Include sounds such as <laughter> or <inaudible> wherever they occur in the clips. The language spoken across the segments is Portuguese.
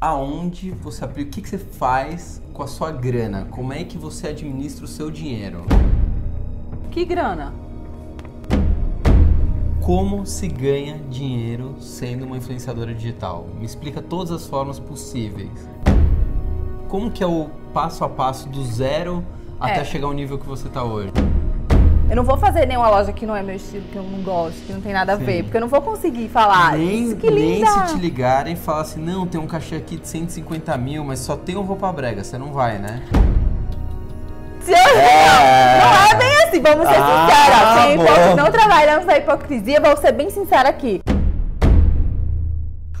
aonde você aplica, o que, que você faz com a sua grana? Como é que você administra o seu dinheiro? Que grana? Como se ganha dinheiro sendo uma influenciadora digital? Me explica todas as formas possíveis. Como que é o passo a passo do zero até É. chegar ao nível que você está hoje? Eu não vou fazer nenhuma loja que não é meu estilo, que eu não gosto, que não tem nada a Sim. ver, porque eu não vou conseguir falar. nem, "Isso, que nem linda! se te ligarem e falar assim, não, tem um cachê aqui de 150 mil, mas só tem um roupa brega, você não vai, né? Eu- <laughs> Não é bem assim, vamos ser Ah, sinceros. Não trabalhamos na hipocrisia, vou ser bem sincera aqui.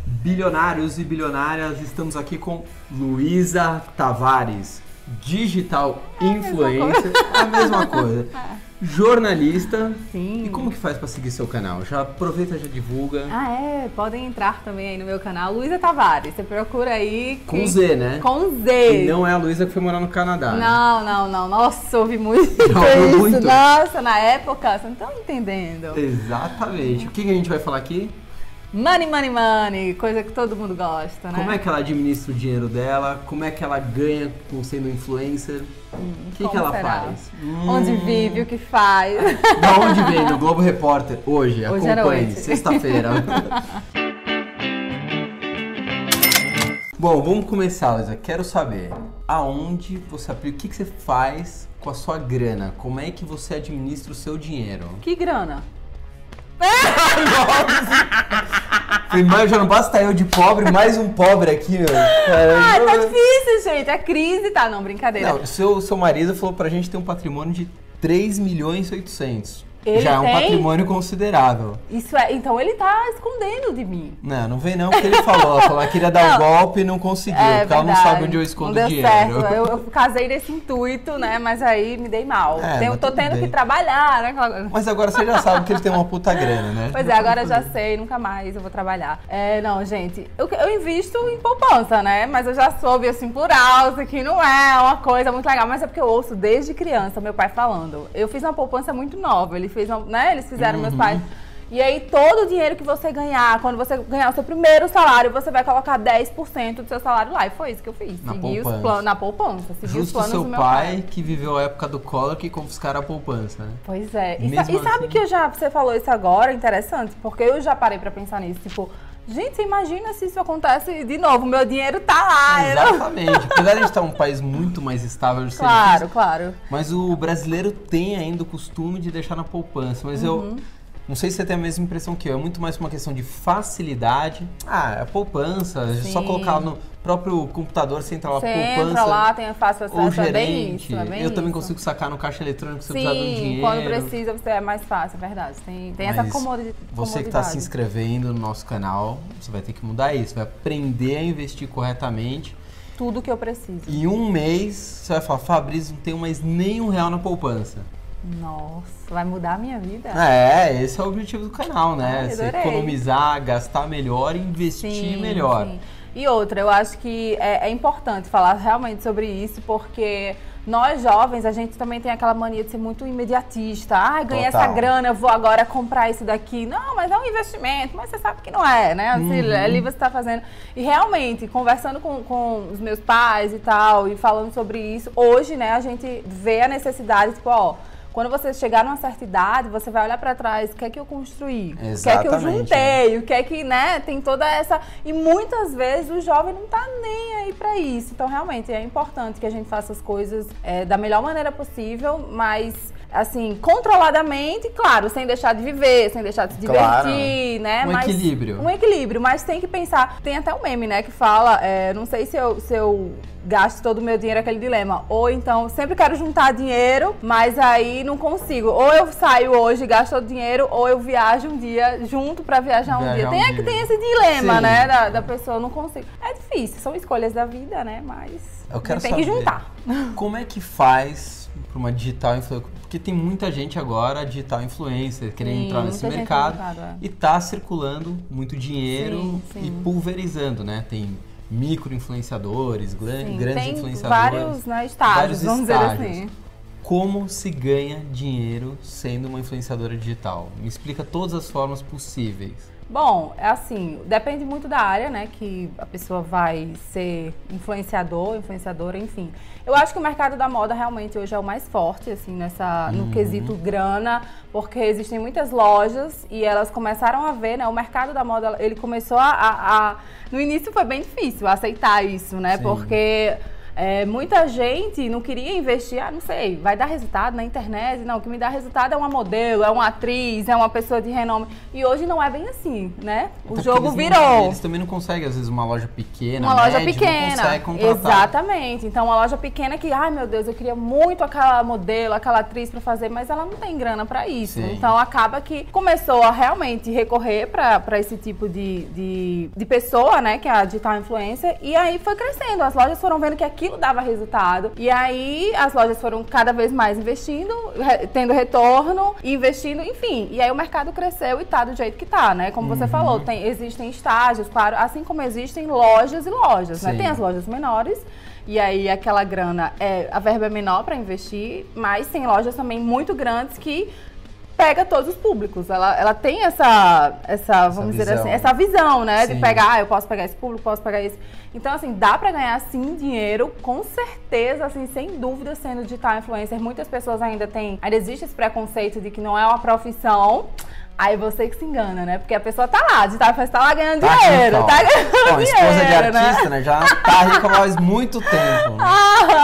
Bilionários e bilionárias, estamos aqui com Luísa Tavares, digital influencer, a mesma coisa. <laughs> Jornalista. Sim. E como que faz pra seguir seu canal? Já aproveita, já divulga. Ah, é? Podem entrar também aí no meu canal, Luísa Tavares. Você procura aí. Com que- Z, né? Com Z. E não é a Luísa que foi morar no Canadá. né? Não, não, não. Nossa, ouvi muito <laughs> ouviu isso. muito? Nossa, na época, vocês não estão entendendo. Exatamente. O que, que a gente vai falar aqui? Money, money, money. Coisa que todo mundo gosta, né? Como é que ela administra o dinheiro dela? Como é que ela ganha com sendo influencer? O que, ela será? faz? Onde Hum, vive, o que faz. <laughs> Da onde vem? No Globo Repórter. Hoje, Hoje acompanhe. Sexta-feira. <laughs> Bom, vamos começar, Luísa. Quero saber aonde você aplica, o que, que você faz com a sua grana? Como é que você administra o seu dinheiro? que grana? <laughs> Falei, mas já não basta eu de pobre, mais um pobre aqui, meu. Ah, tá difícil, gente. É crise, tá? Não, brincadeira. Não, seu, seu marido falou pra gente ter um patrimônio de 3 milhões e 800. Ele Já é um tem? patrimônio considerável. Isso é. Então ele tá escondendo de mim. Não, não vem não, porque ele falou. Falou que queria dar o <laughs> Não. golpe e não conseguiu, É, porque ela não verdade. sabe onde eu escondo não deu dinheiro. certo. Eu, eu casei nesse intuito, né? Mas aí me dei mal. É, mas tô tendo bem. que trabalhar, né? Mas agora você já sabe que ele tem uma puta grana, né? <laughs> Pois é, agora já sei, nunca mais eu vou trabalhar. É, não, gente, eu, eu invisto em poupança, né? Mas eu já soube, assim, por alto, que não é uma coisa muito legal. Mas é porque eu ouço desde criança meu pai falando. Eu fiz uma poupança muito nova, ele uma, né? Eles fizeram, meus Uhum. pais. E aí, todo o dinheiro que você ganhar, quando você ganhar o seu primeiro salário, você vai colocar 10% do seu salário lá. E foi isso que eu fiz. Na segui os poupança. planos na poupança. Segui os Justo planos seu do meu pai, que viveu a época do Collor que confiscaram a poupança, né? Pois é. E, sa- e sabe assim- que eu já, você falou isso agora, interessante, porque eu já parei pra pensar nisso, tipo, gente, imagina se isso acontece de novo, meu dinheiro tá lá. eu Exatamente. Apesar de a gente estar um país muito mais estável de Claro, claro. Mas o brasileiro tem ainda o costume de deixar na poupança. Mas eu Uhum. não sei se você tem a mesma impressão que eu. É muito mais uma questão de facilidade. Ah, é a poupança. É só Sim. colocar no próprio computador, você entra lá, Você poupança. entra lá, tem fácil acesso, ou é bem gerente. isso, é bem eu também isso. consigo sacar no caixa eletrônico se eu precisar de um Sim, dinheiro. quando precisa, você é mais fácil, é verdade. Tem, tem essa Mas comodi Você que está se comodidade. inscrevendo no nosso canal, você vai ter que mudar isso. Vai aprender a investir corretamente. Tudo que eu preciso. Em um mês, você vai falar, Fabrício, não tenho mais nenhum real na poupança. Nossa, vai mudar a minha vida? É, esse é o objetivo do canal, né? Ai, economizar, gastar melhor e investir melhor. sim. E outra, eu acho que é, é importante falar realmente sobre isso, porque nós jovens, a gente também tem aquela mania de ser muito imediatista. Ah, ganhei essa Total. grana, eu vou agora comprar isso daqui. Não, mas é um investimento, mas você sabe que não é, né? Assim, Uhum. Ali você está fazendo. E realmente, conversando com, com os meus pais e tal, e falando sobre isso, hoje, né, a gente vê a necessidade, tipo, ó. Quando você chegar numa certa idade, você vai olhar pra trás, o que é que eu construí? O que é que eu Exatamente, juntei? O que é que, né, tem toda essa... E muitas vezes o jovem não tá nem aí pra isso. Então, realmente, é importante que a gente faça as coisas é, da melhor maneira possível, mas, assim, controladamente, claro, sem deixar de viver, sem deixar de se Claro. divertir, né? Um mas, equilíbrio. Um equilíbrio, mas tem que pensar... Tem até um meme, né, que fala, é, não sei se eu... Se eu gasto todo o meu dinheiro aquele dilema. Ou então, sempre quero juntar dinheiro, mas aí não consigo. Ou eu saio hoje e gasto todo o dinheiro, ou eu viajo um dia junto pra viajar um Viajar dia. um Tem, é que dia. tem esse dilema, Sim. né, da, da pessoa, não consigo. É difícil, são escolhas da vida, né, mas Eu quero tem saber que juntar. como é que faz para uma digital influencer. Porque tem muita gente agora, digital influencer, querendo Sim, entrar nesse mercado. mercado, é. E tá circulando muito dinheiro Sim, e sim. pulverizando, né? Tem micro influenciadores, grandes tem influenciadores. vários né, estágios, vários vamos estágios. dizer assim. Como se ganha dinheiro sendo uma influenciadora digital? Me explica todas as formas possíveis. Bom, é assim, depende muito da área, né, que a pessoa vai ser influenciador, influenciadora, enfim. Eu acho que o mercado da moda realmente hoje é o mais forte, assim, nessa, no uhum. quesito grana, porque existem muitas lojas e elas começaram a ver, né, o mercado da moda, ele começou a, a, a no início foi bem difícil aceitar isso, né, Sim. porque é, muita gente não queria investir, ah, não sei, vai dar resultado na internet. Não, o que me dá resultado é uma modelo, é uma atriz, é uma pessoa de renome. E hoje não é bem assim, né? O Até jogo virou. Não, eles também não conseguem, às vezes, uma loja pequena. Uma média, loja pequena. Exatamente. Então, uma loja pequena que, ai meu Deus, eu queria muito aquela modelo, aquela atriz para fazer, mas ela não tem grana para isso. Sim. Então, acaba que começou a realmente recorrer para esse tipo de, de, de pessoa, né? Que é a digital influencer. E aí foi crescendo. As lojas foram vendo que aquilo aquilo dava resultado. E aí as lojas foram cada vez mais investindo, tendo retorno, investindo, enfim. E aí o mercado cresceu e tá do jeito que tá, né? Como você uhum. falou, tem, existem estágios, claro, assim como existem lojas e lojas, né? Tem as lojas menores. E aí aquela grana é a verba é menor para investir, mas tem lojas também muito grandes que pega todos os públicos. Ela, ela tem essa, essa, vamos dizer assim, essa visão, né? Sim. De pegar, ah, eu posso pegar esse público, posso pegar esse. Então, assim, dá para ganhar sim dinheiro, com certeza, assim, sem dúvida, sendo digital influencer. Muitas pessoas ainda têm, ainda existe esse preconceito de que não é uma profissão. Aí você que se engana, né? Porque a pessoa tá lá, de tá, tá lá ganhando tá dinheiro, aqui, tá ganhando Bom, dinheiro. esposa de artista, né? né? Já tá rica faz muito tempo. Né? <laughs>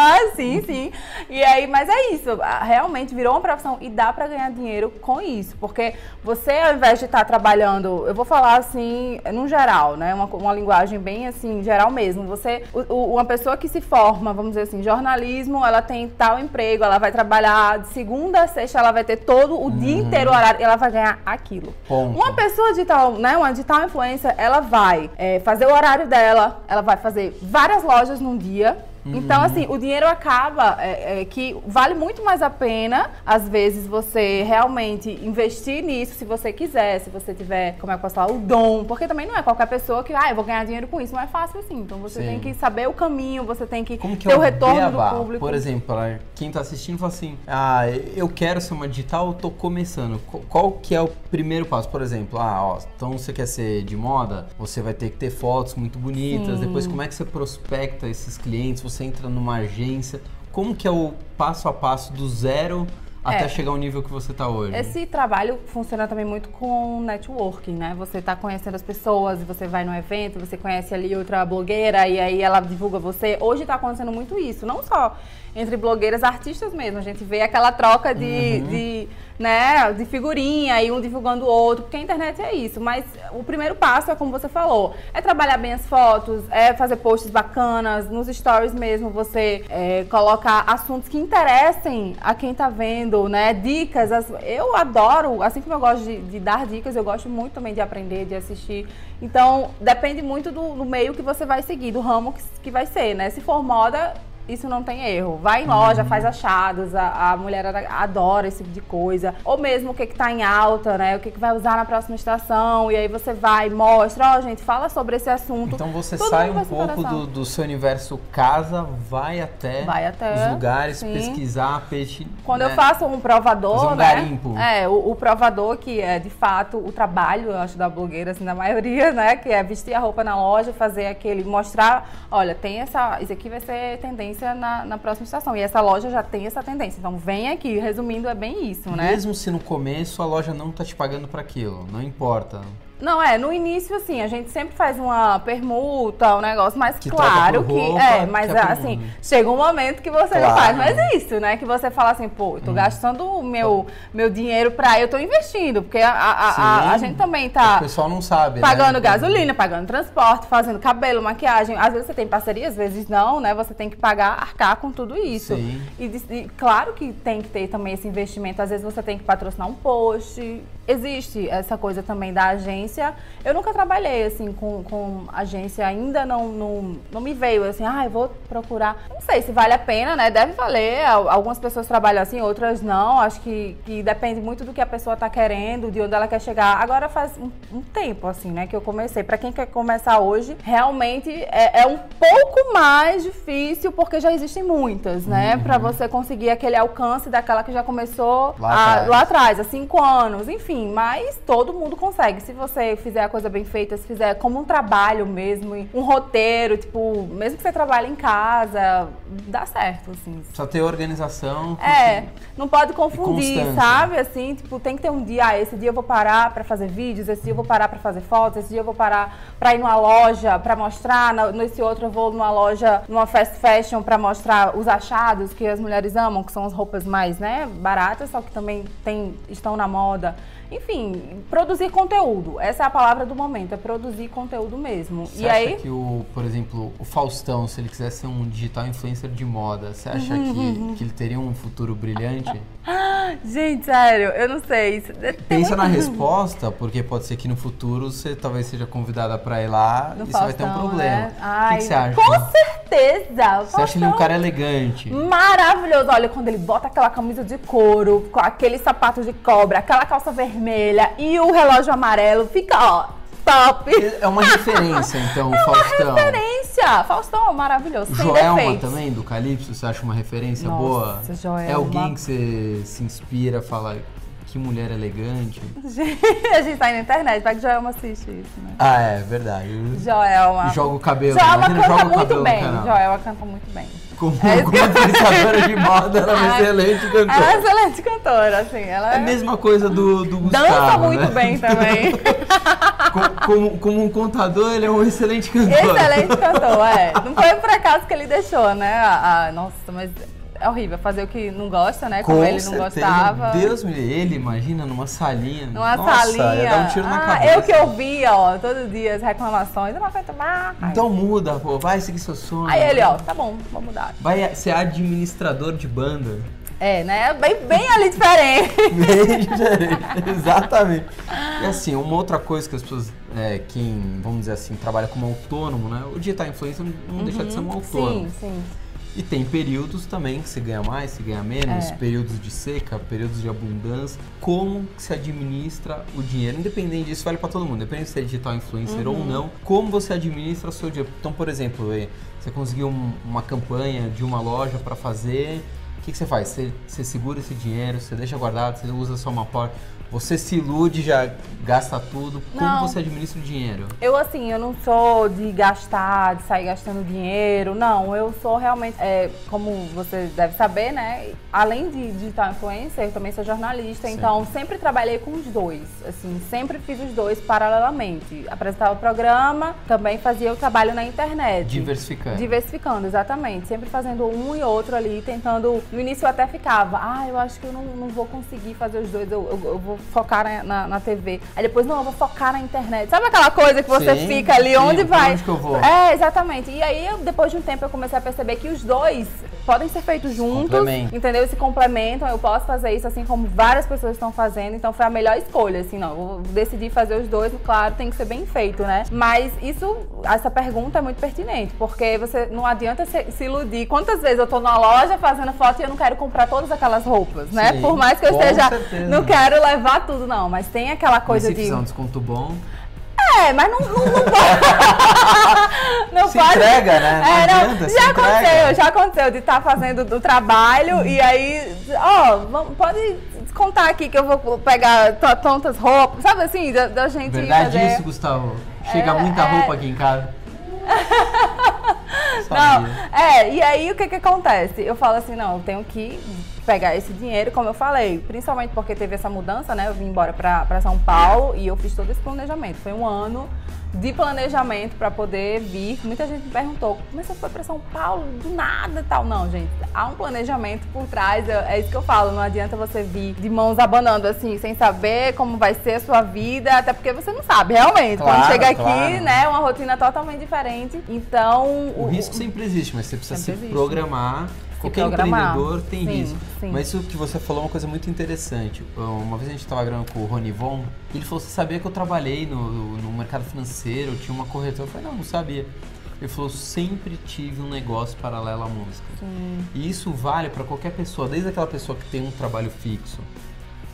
Ah, sim, sim. E aí, mas é isso, realmente virou uma profissão e dá para ganhar dinheiro com isso. Porque você, ao invés de estar tá trabalhando, eu vou falar assim, no geral, né? Uma, uma linguagem bem assim, geral mesmo. Você, o, uma pessoa que se forma, vamos dizer assim, jornalismo, ela tem tal emprego, ela vai trabalhar de segunda a sexta, ela vai ter todo o uhum. dia inteiro horário, ela vai ganhar aqui aquilo. Ponto. Uma pessoa digital, né, uma digital influencer, ela vai é, fazer o horário dela, ela vai fazer várias lojas num dia, Uhum. Então, assim, o dinheiro acaba é, é, que vale muito mais a pena, às vezes, você realmente investir nisso, se você quiser, se você tiver, como é que eu posso falar, o dom. Porque também não é qualquer pessoa que, ah, eu vou ganhar dinheiro com isso. Não é fácil assim. Então, você Sim. tem que saber o caminho, você tem que, que ter é o retorno beabá? do público. Por exemplo, quem está assistindo fala assim, ah, eu quero ser uma digital, eu tô começando. Qual que é o primeiro passo? Por exemplo, ah, ó, então você quer ser de moda, você vai ter que ter fotos muito bonitas. Sim. Depois, como é que você prospecta esses clientes? Você entra numa agência. Como que é o passo a passo do zero até é. chegar ao nível que você está hoje? Esse trabalho funciona também muito com networking, né? Você está conhecendo as pessoas, você vai no evento, você conhece ali outra blogueira e aí ela divulga você. Hoje está acontecendo muito isso, não só entre blogueiras artistas mesmo. A gente vê aquela troca de, uhum. de né, de figurinha e um divulgando o outro, porque a internet é isso. Mas o primeiro passo é como você falou, é trabalhar bem as fotos, é fazer posts bacanas, nos stories mesmo você é, colocar assuntos que interessem a quem tá vendo, né, dicas. As, eu adoro, assim como eu gosto de, de, dar dicas, eu gosto muito também de aprender, de assistir. Então, depende muito do, do meio que você vai seguir, do ramo que, que vai ser, né? Se for moda, isso não tem erro. Vai em loja, uhum. faz achados, a, a mulher adora esse tipo de coisa. Ou mesmo o que que tá em alta, né? O que que vai usar na próxima estação. E aí você vai, mostra, ó, oh, gente, fala sobre esse assunto. Então você Todo sai um pouco do, do, seu universo casa, vai até, vai até os lugares, sim. pesquisar peixe. Quando né? eu faço um provador, um né? Garimpo. É, o, o, provador, que é de fato o trabalho, eu acho, da blogueira, assim, da maioria, <laughs> né? Que é vestir a roupa na loja, fazer aquele, mostrar, olha, tem essa. Isso aqui vai ser tendência tendência na, na, próxima estação. E essa loja já tem essa tendência. Então vem aqui, resumindo, é bem isso, né? Mesmo se no começo a loja não está te pagando para aquilo, não importa. Não, é, no início, assim, a gente sempre faz uma permuta, um negócio mais que claro roupa, que. É, mas que é assim, chega um momento que você claro. não faz mais isso, né? Que você fala assim, pô, eu tô hum. gastando o meu, meu dinheiro pra. Eu tô investindo, porque a, a, a, a gente também tá. O pessoal não sabe. Né? Pagando né? gasolina, pagando transporte, fazendo cabelo, maquiagem. Às vezes você tem parceria, às vezes não, né? Você tem que pagar, arcar com tudo isso. Sim. E, e claro que tem que ter também esse investimento. Às vezes você tem que patrocinar um post. Existe essa coisa também da agência eu nunca trabalhei assim com, com agência, ainda não, não, não me veio assim, ah, eu vou procurar. Não sei se vale a pena, né? Deve valer. Algumas pessoas trabalham assim, outras não. Acho que, que depende muito do que a pessoa tá querendo, de onde ela quer chegar. Agora faz um, um tempo, assim, né, que eu comecei. Para quem quer começar hoje, realmente é, é, um pouco mais difícil, porque já existem muitas, né? Uhum. Para você conseguir aquele alcance daquela que já começou lá, a, atrás. lá atrás, há cinco anos, enfim enfim, mas todo mundo consegue. Se você fizer a coisa bem feita, se fizer como um trabalho mesmo, um roteiro, tipo, mesmo que você trabalhe em casa, dá certo, assim. Só ter organização. É, não pode confundir, sabe? Assim, tipo, tem que ter um dia, ah, esse dia eu vou parar pra fazer vídeos, esse dia eu vou parar pra fazer fotos, esse dia eu vou parar pra ir numa loja pra mostrar, nesse outro eu vou numa loja, numa fast fashion pra mostrar os achados que as mulheres amam, que são as roupas mais, né, baratas, só que também tem, estão na moda. Enfim, produzir conteúdo. Essa é a palavra do momento, é produzir conteúdo mesmo. Você e acha aí, que o, por exemplo, o Faustão, se ele quisesse ser um digital influencer de moda, você acha Uhum, que, que ele teria um futuro brilhante? <gasps> gente, sério, eu não sei. Tem Pensa na resposta, porque pode ser que no futuro você talvez seja convidada pra ir lá do e você vai ter um Faustão, problema. né? O que Ai, que, você acha? Com certeza! Você acha ele um cara elegante? Maravilhoso! Olha, quando ele bota aquela camisa de couro, com aquele sapato de cobra, aquela calça vermelha e o relógio amarelo, fica, ó, top! É uma referência, então, <laughs> É uma Faustão. referência! Faustão é maravilhoso, Joelma defeitos. também, do Calypso, você acha uma referência Nossa, boa? Joelma. É alguém que você se inspira, fala que mulher elegante? a gente tá aí na internet, vai que Joelma assiste isso, né? Ah, é, verdade. Joelma. Joga o cabelo. Joelma imagina, canta muito bem. Joelma canta muito bem. Como, É como influenciadora de moda, ela é uma excelente cantora. Ela é excelente cantora, assim. Ela É a mesma coisa do, do Gustavo, dança muito né? bem também. <laughs> Co- Como, como um contador, ele é um excelente cantor. Excelente cantor, é. Não foi por acaso que ele deixou, né? A- a- nossa, mas é horrível fazer o que não gosta, né? Como Com ele não certeza. gostava. Deus me ele, imagina, numa salinha. Numa Nossa, salinha. dar um tiro na ah, cabeça. eu que ouvia, ó, todo dia as reclamações. Eu não aguento mais. Então muda, pô, vai seguir seu sonho. Aí ele, ó, tá bom, vou mudar. Vai ser administrador de banda. É, né? Bem, bem ali diferente. <laughs> Bem diferente. Exatamente. E assim, uma outra coisa que as pessoas, é, quem, vamos dizer assim, trabalha como autônomo, né? O digital influencer não deixa de ser um autônomo. Sim, sim. E tem períodos também que você ganha mais, você ganha menos, É. períodos de seca, períodos de abundância. Como que se administra o dinheiro? Independente disso, vale para todo mundo. Independente se é digital influencer Uhum. ou não. Como você administra o seu dinheiro? Então, por exemplo, você conseguiu um- uma campanha de uma loja para fazer. O que, que você faz? Você, você segura esse dinheiro, você deixa guardado, você usa só uma porta. Você se ilude, já gasta tudo. Como Não. você administra o dinheiro? Eu, assim, eu não sou de gastar, de sair gastando dinheiro, não. Eu sou realmente, é, como você deve saber, né? Além de digital influencer, eu também sou jornalista, Sim. então sempre trabalhei com os dois. Assim, sempre fiz os dois paralelamente. Apresentava o programa, também fazia o trabalho na internet. Diversificando. Diversificando, exatamente. Sempre fazendo um e outro ali, tentando. No início eu até ficava, ah, eu acho que eu não, não vou conseguir fazer os dois, eu, eu- eu vou focar na, na, TV. Aí depois, não, eu vou focar na internet. Sabe aquela coisa que você Sim, fica ali, sim, onde vai? onde que eu vou? É, exatamente. E aí, eu, depois de um tempo, eu comecei a perceber que os dois podem ser feitos juntos, entendeu? Se complementam. Eu posso fazer isso assim como várias pessoas estão fazendo. Então foi a melhor escolha, assim, não. Eu vou decidir fazer os dois, claro, tem que ser bem feito, né? Mas isso, essa pergunta é muito pertinente, porque você não adianta se, se iludir. Quantas vezes eu tô na loja fazendo foto e eu não quero comprar todas aquelas roupas, né? Sim, Por mais que eu esteja. certeza. Não quero levar tudo, não. Mas tem aquela Mas coisa se de. fizer um desconto bom, É, mas não, não, não pode. <laughs> não Se pode. entrega, né? Não É, não, adianta, já entrega. aconteceu, já aconteceu de estar fazendo do trabalho e aí, ó, pode descontar aqui que eu vou pegar to- tontas roupas, sabe assim, da, da gente Verdade fazer. isso, Gustavo? Chega É, muita é. roupa aqui em casa. <laughs> Não, é, e aí o que que acontece? Eu falo assim, não, eu tenho que pegar esse dinheiro, como eu falei, principalmente porque teve essa mudança, né? Eu vim embora pra, pra São Paulo e eu fiz todo esse planejamento. Foi um ano de planejamento pra poder vir. Muita gente me perguntou, mas você foi pra São Paulo do nada e tal? Não, gente, há um planejamento por trás, é é isso que eu falo, não adianta você vir de mãos abanando assim, sem saber como vai ser a sua vida, até porque você não sabe realmente. Quando Claro, chega aqui, claro. né, é uma rotina totalmente diferente. Então, O risco sempre existe, mas você precisa se existe. programar. Qualquer empreendedor tem Sim, risco. sim. Mas isso que você falou é uma coisa muito interessante. Uma vez a gente estava gravando com o Rony Von, ele falou: Você sabia que eu trabalhei no, no mercado financeiro, eu tinha uma corretora? Eu falei: Não, não sabia. Ele falou: Sempre tive um negócio paralelo à música. Sim. E isso vale para qualquer pessoa, desde aquela pessoa que tem um trabalho fixo,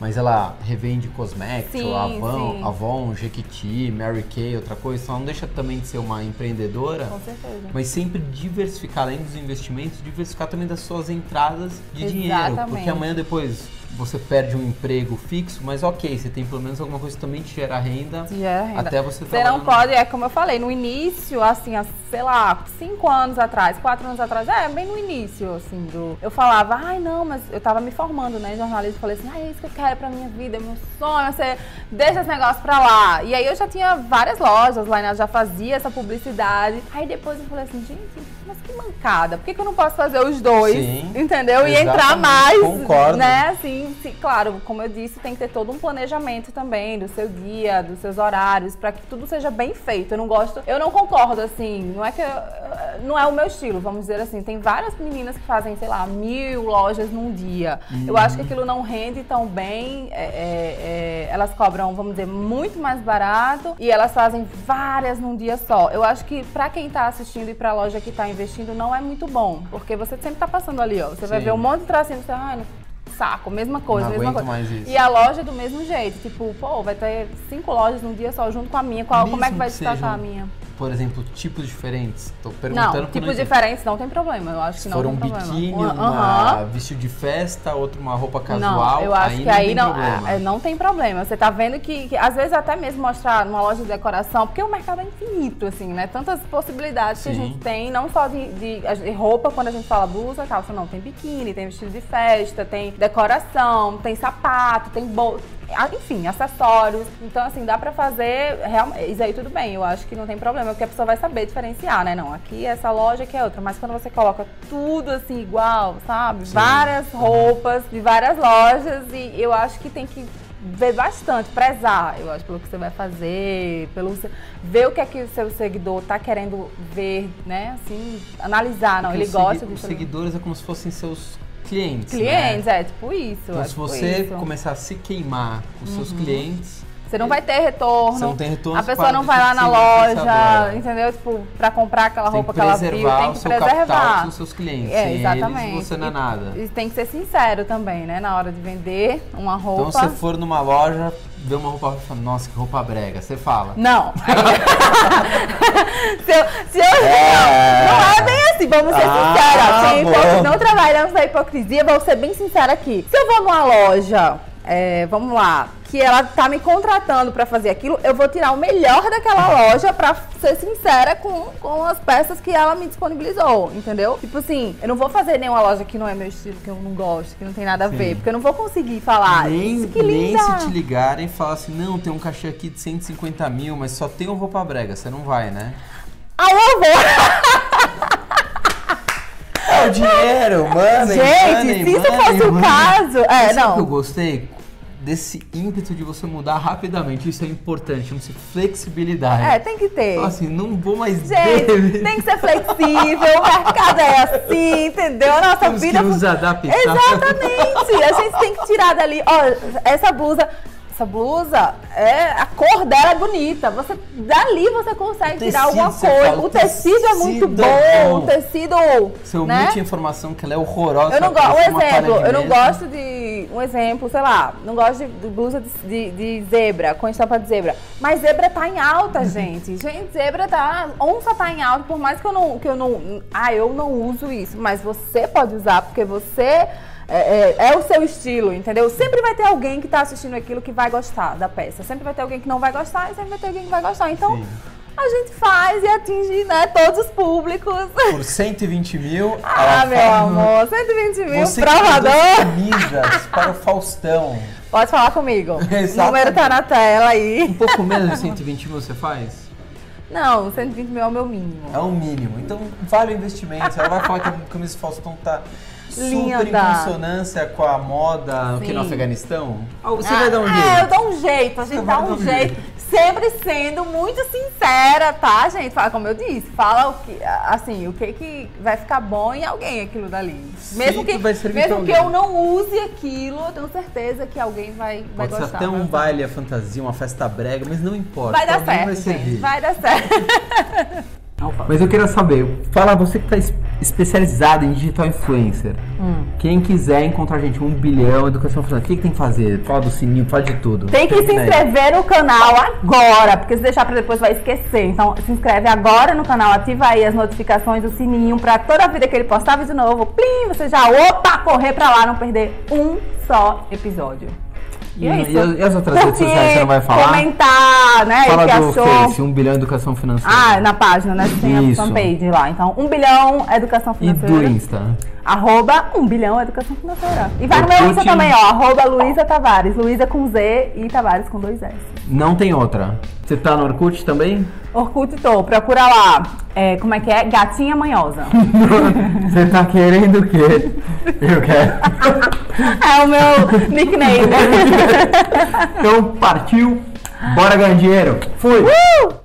mas ela revende cosméticos, Sim, Avon, sim. Avon, Jequiti, Mary Kay, outra coisa, então ela não deixa também de ser uma empreendedora, Com certeza. mas sempre diversificar, além dos investimentos, diversificar também das suas entradas de dinheiro, Exatamente. porque amanhã depois você perde um emprego fixo, mas ok, você tem pelo menos alguma coisa que também te gera renda. Gera renda. Até você Você não pode, é como eu falei, no início, assim, há, sei lá, cinco anos atrás, quatro anos atrás, é, bem no início, assim, do. Eu falava, ai não, mas eu tava me formando, né, em jornalismo, falei assim, ai, é isso que eu quero pra minha vida, é meu sonho, você deixa esse negócio pra lá. E aí eu já tinha várias lojas lá, né, eu já fazia essa publicidade. Aí depois eu falei assim, gente, mas que mancada, por que, que eu não posso fazer os dois? Sim, entendeu? E entrar mais, concordo. né? Assim, sim, claro, como eu disse, tem que ter todo um planejamento também do seu dia, dos seus horários, pra que tudo seja bem feito. Eu não gosto, eu não concordo, assim, não é que eu- não é o meu estilo, vamos dizer assim. Tem várias meninas que fazem, sei lá, mil lojas num dia. Eu acho que aquilo não rende tão bem. é, é, é, elas cobram, vamos dizer, muito mais barato e elas fazem várias num dia só. Eu acho que pra quem tá assistindo e pra loja que tá investindo não é muito bom, porque você sempre tá passando ali, ó. Você vai Sim. ver um monte de tracinho, você, ai, saco, mesma coisa, Não mesma coisa. mais isso. E a loja do mesmo jeito, tipo, pô, vai ter cinco lojas num dia só junto com a minha. Qual, como é que vai destacar a minha? Por exemplo, tipos diferentes. Tô perguntando Não, tipos diferentes não tem problema. Eu acho que Se não for um tem problema. biquíni, Uma- uma vestido de festa, outro uma roupa casual, Não, eu acho que não aí tem não, problema. é, não tem problema. Você tá vendo que, que, às vezes até mesmo mostrar numa loja de decoração, porque o mercado é infinito, assim, né? Tantas possibilidades que a Sim. gente tem, não só de, de- de roupa, quando a gente fala blusa, calça, não. Tem biquíni, tem vestido de festa, tem decoração, tem sapato, tem bolsa. Enfim, acessórios. Então, assim, dá pra fazer. Realmente, isso aí tudo bem. Eu acho que não tem problema, porque a pessoa vai saber diferenciar, né? Não, aqui é essa loja, aqui é outra. Mas quando você coloca tudo assim igual, sabe? Sim. Várias roupas de várias lojas e eu acho que tem que ver bastante, prezar, eu acho, pelo que você vai fazer, pelo ver o que é que o seu seguidor tá querendo ver, né? Assim, analisar, não, Porque ele os segui- gosta Os disso. seguidores é como se fossem seus clientes. Clientes, Né? é tipo isso. Então, é se tipo você isso. Uhum. começar a se queimar com os seus clientes, Você não vai ter retorno. Você não tem retorno, A pessoa não vai lá na loja, entendeu? Tipo, pra comprar aquela roupa que que ela viu, preservar tem que seu capital preservar. dos seus clientes. É, exatamente. eles, você não é E- nada. E tem que ser sincero também, né? Na hora de vender uma roupa. Então, se você for numa loja, ver uma roupa e falar, nossa, que roupa brega, você fala. Não. <laughs> se eu, se eu É. não, é bem assim, vamos ser Ah, bom. hipocrisia, não trabalhamos na hipocrisia, vou ser bem sincera aqui. Se eu vou numa loja, é, vamos lá, que ela tá me contratando pra fazer aquilo, eu vou tirar o melhor daquela loja pra ser sincera com, com as peças que ela me disponibilizou, entendeu? Tipo assim, eu não vou fazer nenhuma loja que não é meu estilo, que eu não gosto, que não tem nada a Sim. ver, porque eu não vou conseguir falar. nem, "Isso, que nem linda. se te ligarem e falar assim, não, tem um cachê aqui de 150 mil, mas só tem um roupa brega, você não vai, né? Alô, avô! É o dinheiro, <laughs> mano. Gente, se isso fosse o caso. É, Sabe o que eu não. gostei? Desse ímpeto de você mudar rapidamente, isso é importante, chama-se flexibilidade. É, tem que ter. Assim, não vou mais Gente, tem que ser flexível, o mercado é assim, entendeu? A nossa Temos vida. que nos adaptar. Exatamente! A gente tem que tirar dali. Ó, essa blusa. Essa blusa, é, a cor dela é bonita. Você, dali você consegue tirar tecido, alguma coisa. o tecido é muito tecido é bom. bom. O tecido. Você né? omite a informação que ela é horrorosa. Eu não gosto. Um exemplo, eu não gosto de. Um exemplo, sei lá, não gosto de, de blusa de, de- de zebra, com estampa de zebra. Mas zebra tá em alta, <laughs> gente. Gente, zebra tá. Onça tá em alta, por mais que eu não. Que eu não ah, eu não uso isso. Mas você pode usar, porque você. É, é- é o seu estilo, entendeu? Sempre vai ter alguém que tá assistindo aquilo que vai gostar da peça. Sempre vai ter alguém que não vai gostar e sempre vai ter alguém que vai gostar. Então, Sim. A gente faz e atinge, né, todos os públicos. Por 120 mil, <laughs> Ah, meu fala, amor, 120 mil, Você provador. camisas para o Faustão. Pode falar comigo. <laughs> O número tá na tela aí. Um pouco menos de 120 mil você faz? Não, 120 mil é o meu mínimo. É o mínimo. Então, vale o investimento. Ela vai falar que a camisa Faustão tá super em Linda. consonância com a moda aqui no Sim. Afeganistão. Ah, você Ah, vai dar um É, jeito. eu dou um jeito, a gente Você dá um um jeito. jeito. Sempre sendo muito sincera, tá, gente? Fala, como eu disse, fala o que, assim, o que que vai ficar bom em alguém aquilo dali. Mesmo que, mesmo que eu não use aquilo, eu tenho certeza que alguém vai, vai Pode ser gostar. até vai um usar. baile, a fantasia, uma festa brega, mas não importa. Vai dar certo, vai gente. Vai dar certo. <laughs> Mas eu queria saber, fala você que está especializado em digital influencer. Hum. Quem quiser encontrar a gente um bilhão, educação financeira, o que, que tem que fazer? Fala do sininho, fala de tudo. Tem que se inscrever no canal agora, porque se deixar pra depois vai esquecer. Então se inscreve agora no canal, ativa aí as notificações, o sininho, pra toda vida que ele postar vídeo novo, plim, você já, opa, correr pra lá, não perder um só episódio. E, e as- e as outras redes sociais você não vai falar? Comentar, né? Fala que do achou. Face, um bilhão educação financeira. Ah, na página, né? Tem Isso. a fanpage lá. Então, um bilhão educação e financeira. do Insta. Arroba um bilhão educação financeira. E vai no meu. Insta também, ó. Arroba Luísa Tavares. Luísa com Z e Tavares com dois S. Não tem outra. Você tá no Orkut também? Orkut tô, procura lá. É, como é que é? Gatinha manhosa. <laughs> Você tá querendo o quê? Eu quero. <laughs> é o meu nickname. <laughs> Então partiu. Bora ganhar dinheiro. Fui. Uh!